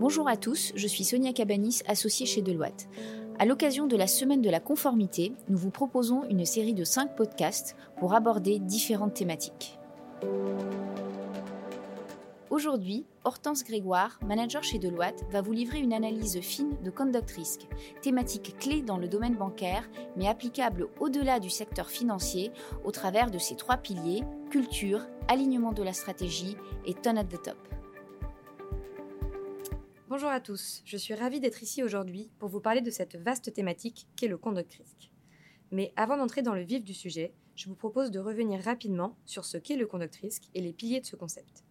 Bonjour à tous, je suis Sonia Cabanis, associée chez Deloitte. À l'occasion de la semaine de la conformité, nous vous proposons une série de 5 podcasts pour aborder différentes thématiques. Aujourd'hui, Hortense Grégoire, manager chez Deloitte, va vous livrer une analyse fine de conduct risk, thématique clé dans le domaine bancaire, mais applicable au-delà du secteur financier au travers de ses trois piliers culture, alignement de la stratégie et tone at the top. Bonjour à tous, je suis ravie d'être ici aujourd'hui pour vous parler de cette vaste thématique qu'est le conduct risk. Mais avant d'entrer dans le vif du sujet, je vous propose de revenir rapidement sur ce qu'est le conduct risk et les piliers de ce concept.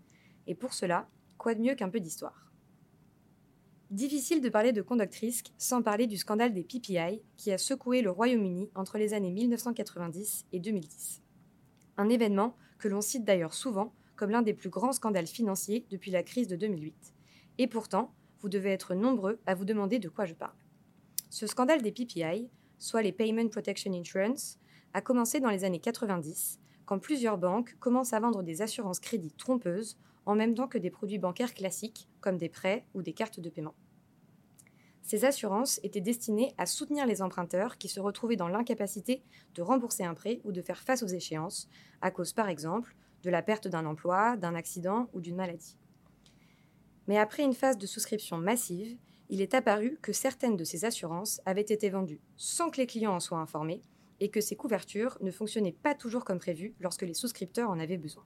Et pour cela, quoi de mieux qu'un peu d'histoire? Difficile de parler de conduct risk sans parler du scandale des PPI qui a secoué le Royaume-Uni entre les années 1990 et 2010. Un événement que l'on cite d'ailleurs souvent comme l'un des plus grands scandales financiers depuis la crise de 2008. Et pourtant, vous devez être nombreux à vous demander de quoi je parle. Ce scandale des PPI, soit les Payment Protection Insurance, a commencé dans les années 90, quand plusieurs banques commencent à vendre des assurances crédit trompeuses en même temps que des produits bancaires classiques, comme des prêts ou des cartes de paiement. Ces assurances étaient destinées à soutenir les emprunteurs qui se retrouvaient dans l'incapacité de rembourser un prêt ou de faire face aux échéances, à cause par exemple de la perte d'un emploi, d'un accident ou d'une maladie. Mais après une phase de souscription massive, il est apparu que certaines de ces assurances avaient été vendues sans que les clients en soient informés et que ces couvertures ne fonctionnaient pas toujours comme prévu lorsque les souscripteurs en avaient besoin.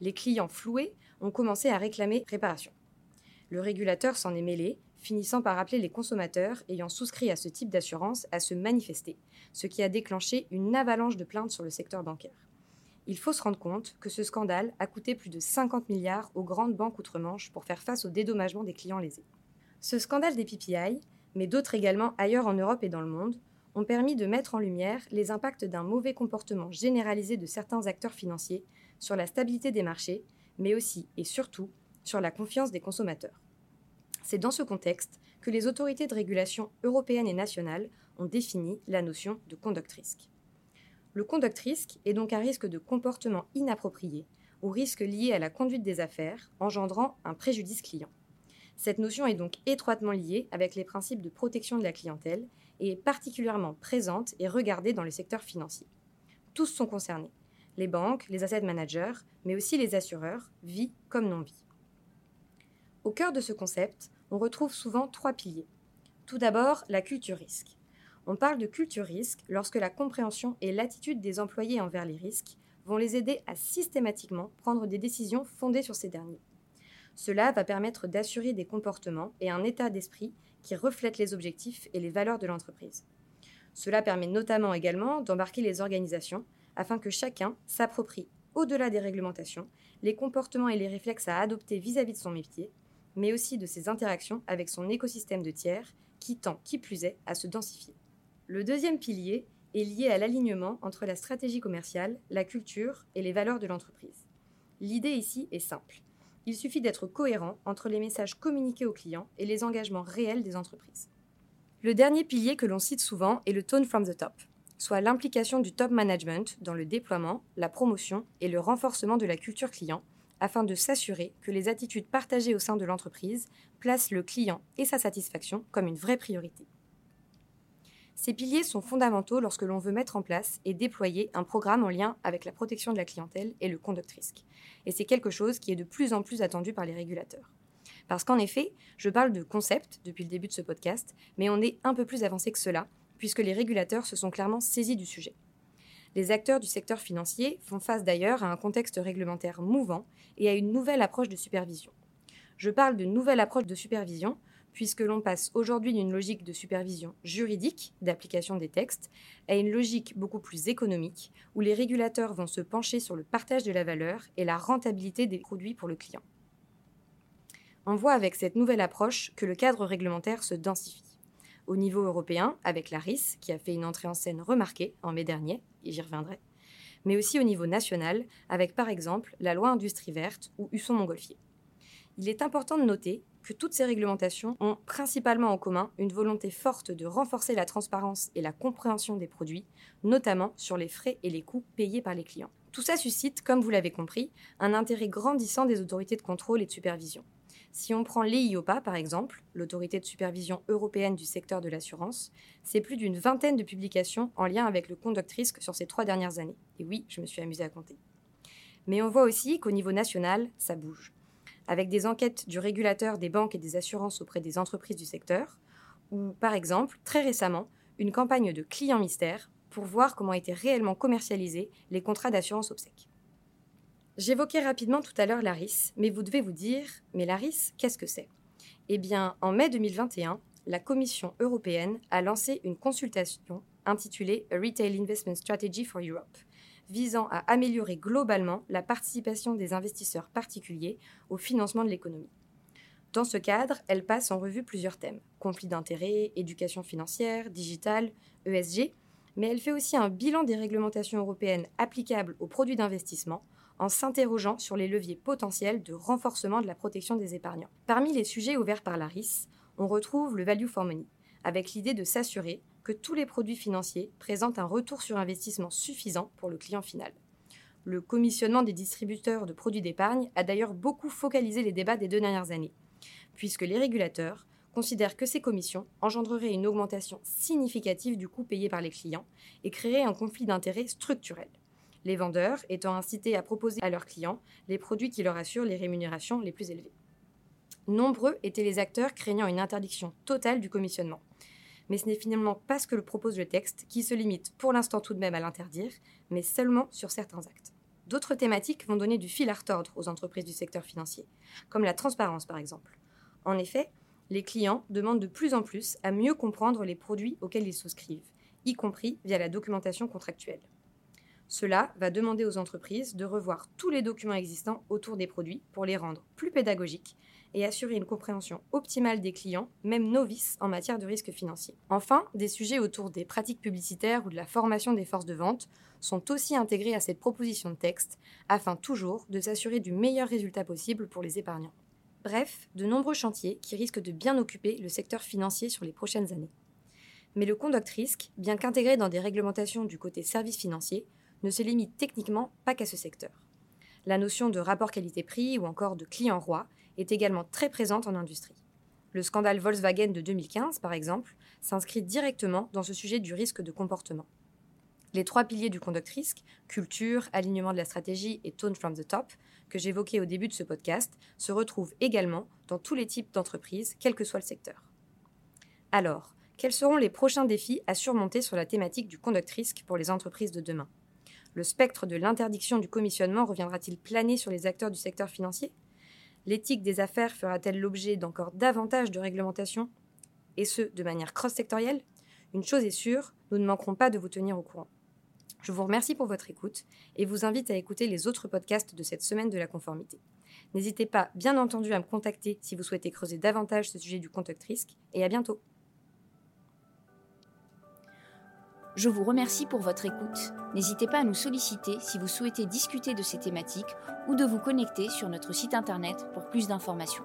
Les clients floués ont commencé à réclamer réparation. Le régulateur s'en est mêlé, finissant par appeler les consommateurs ayant souscrit à ce type d'assurance à se manifester, ce qui a déclenché une avalanche de plaintes sur le secteur bancaire il faut se rendre compte que ce scandale a coûté plus de 50 milliards aux grandes banques outre-Manche pour faire face au dédommagement des clients lésés. Ce scandale des PPI, mais d'autres également ailleurs en Europe et dans le monde, ont permis de mettre en lumière les impacts d'un mauvais comportement généralisé de certains acteurs financiers sur la stabilité des marchés, mais aussi et surtout sur la confiance des consommateurs. C'est dans ce contexte que les autorités de régulation européennes et nationales ont défini la notion de conduct risk. Le conduct risque est donc un risque de comportement inapproprié ou risque lié à la conduite des affaires, engendrant un préjudice client. Cette notion est donc étroitement liée avec les principes de protection de la clientèle et est particulièrement présente et regardée dans le secteur financier. Tous sont concernés, les banques, les asset managers, mais aussi les assureurs, vie comme non-vie. Au cœur de ce concept, on retrouve souvent trois piliers. Tout d'abord, la culture risque. On parle de culture risque lorsque la compréhension et l'attitude des employés envers les risques vont les aider à systématiquement prendre des décisions fondées sur ces derniers. Cela va permettre d'assurer des comportements et un état d'esprit qui reflètent les objectifs et les valeurs de l'entreprise. Cela permet notamment également d'embarquer les organisations afin que chacun s'approprie, au-delà des réglementations, les comportements et les réflexes à adopter vis-à-vis de son métier, mais aussi de ses interactions avec son écosystème de tiers qui tend, qui plus est, à se densifier. Le deuxième pilier est lié à l'alignement entre la stratégie commerciale, la culture et les valeurs de l'entreprise. L'idée ici est simple. Il suffit d'être cohérent entre les messages communiqués aux clients et les engagements réels des entreprises. Le dernier pilier que l'on cite souvent est le tone from the top, soit l'implication du top management dans le déploiement, la promotion et le renforcement de la culture client afin de s'assurer que les attitudes partagées au sein de l'entreprise placent le client et sa satisfaction comme une vraie priorité. Ces piliers sont fondamentaux lorsque l'on veut mettre en place et déployer un programme en lien avec la protection de la clientèle et le conduct risque. Et c'est quelque chose qui est de plus en plus attendu par les régulateurs. Parce qu'en effet, je parle de concept depuis le début de ce podcast, mais on est un peu plus avancé que cela, puisque les régulateurs se sont clairement saisis du sujet. Les acteurs du secteur financier font face d'ailleurs à un contexte réglementaire mouvant et à une nouvelle approche de supervision. Je parle de nouvelle approche de supervision puisque l'on passe aujourd'hui d'une logique de supervision juridique d'application des textes à une logique beaucoup plus économique, où les régulateurs vont se pencher sur le partage de la valeur et la rentabilité des produits pour le client. On voit avec cette nouvelle approche que le cadre réglementaire se densifie. Au niveau européen, avec la RIS, qui a fait une entrée en scène remarquée en mai dernier, et j'y reviendrai, mais aussi au niveau national, avec par exemple la loi industrie verte ou Husson-Montgolfier. Il est important de noter que toutes ces réglementations ont principalement en commun une volonté forte de renforcer la transparence et la compréhension des produits, notamment sur les frais et les coûts payés par les clients. Tout ça suscite, comme vous l'avez compris, un intérêt grandissant des autorités de contrôle et de supervision. Si on prend l'EIOPA, par exemple, l'autorité de supervision européenne du secteur de l'assurance, c'est plus d'une vingtaine de publications en lien avec le conduct risque sur ces trois dernières années. Et oui, je me suis amusée à compter. Mais on voit aussi qu'au niveau national, ça bouge. Avec des enquêtes du régulateur des banques et des assurances auprès des entreprises du secteur, ou par exemple, très récemment, une campagne de clients mystères pour voir comment étaient réellement commercialisés les contrats d'assurance obsèques. J'évoquais rapidement tout à l'heure l'ARIS, mais vous devez vous dire, mais l'ARIS, qu'est-ce que c'est? Eh bien, en mai 2021, la Commission européenne a lancé une consultation intitulée A Retail Investment Strategy for Europe, visant à améliorer globalement la participation des investisseurs particuliers au financement de l'économie. Dans ce cadre, elle passe en revue plusieurs thèmes conflits d'intérêts, éducation financière, digital, ESG, mais elle fait aussi un bilan des réglementations européennes applicables aux produits d'investissement en s'interrogeant sur les leviers potentiels de renforcement de la protection des épargnants. Parmi les sujets ouverts par la RIS, on retrouve le value for money, avec l'idée de s'assurer que tous les produits financiers présentent un retour sur investissement suffisant pour le client final. Le commissionnement des distributeurs de produits d'épargne a d'ailleurs beaucoup focalisé les débats des deux dernières années, puisque les régulateurs considèrent que ces commissions engendreraient une augmentation significative du coût payé par les clients et créeraient un conflit d'intérêts structurel les vendeurs étant incités à proposer à leurs clients les produits qui leur assurent les rémunérations les plus élevées. Nombreux étaient les acteurs craignant une interdiction totale du commissionnement. Mais ce n'est finalement pas ce que le propose le texte, qui se limite pour l'instant tout de même à l'interdire, mais seulement sur certains actes. D'autres thématiques vont donner du fil à retordre aux entreprises du secteur financier, comme la transparence par exemple. En effet, les clients demandent de plus en plus à mieux comprendre les produits auxquels ils souscrivent, y compris via la documentation contractuelle. Cela va demander aux entreprises de revoir tous les documents existants autour des produits pour les rendre plus pédagogiques et assurer une compréhension optimale des clients, même novices en matière de risque financier. Enfin, des sujets autour des pratiques publicitaires ou de la formation des forces de vente sont aussi intégrés à cette proposition de texte afin toujours de s'assurer du meilleur résultat possible pour les épargnants. Bref, de nombreux chantiers qui risquent de bien occuper le secteur financier sur les prochaines années. Mais le conduct risque, bien qu'intégré dans des réglementations du côté services financiers, ne se limite techniquement pas qu'à ce secteur. La notion de rapport qualité-prix ou encore de client roi est également très présente en industrie. Le scandale Volkswagen de 2015, par exemple, s'inscrit directement dans ce sujet du risque de comportement. Les trois piliers du conduct risque, culture, alignement de la stratégie et tone from the top, que j'évoquais au début de ce podcast, se retrouvent également dans tous les types d'entreprises, quel que soit le secteur. Alors, quels seront les prochains défis à surmonter sur la thématique du conduct risque pour les entreprises de demain? Le spectre de l'interdiction du commissionnement reviendra-t-il planer sur les acteurs du secteur financier? L'éthique des affaires fera-t-elle l'objet d'encore davantage de réglementations? Et ce, de manière cross-sectorielle? Une chose est sûre, nous ne manquerons pas de vous tenir au courant. Je vous remercie pour votre écoute et vous invite à écouter les autres podcasts de cette semaine de la conformité. N'hésitez pas, bien entendu, à me contacter si vous souhaitez creuser davantage ce sujet du contact risque et à bientôt. Je vous remercie pour votre écoute. N'hésitez pas à nous solliciter si vous souhaitez discuter de ces thématiques ou de vous connecter sur notre site internet pour plus d'informations.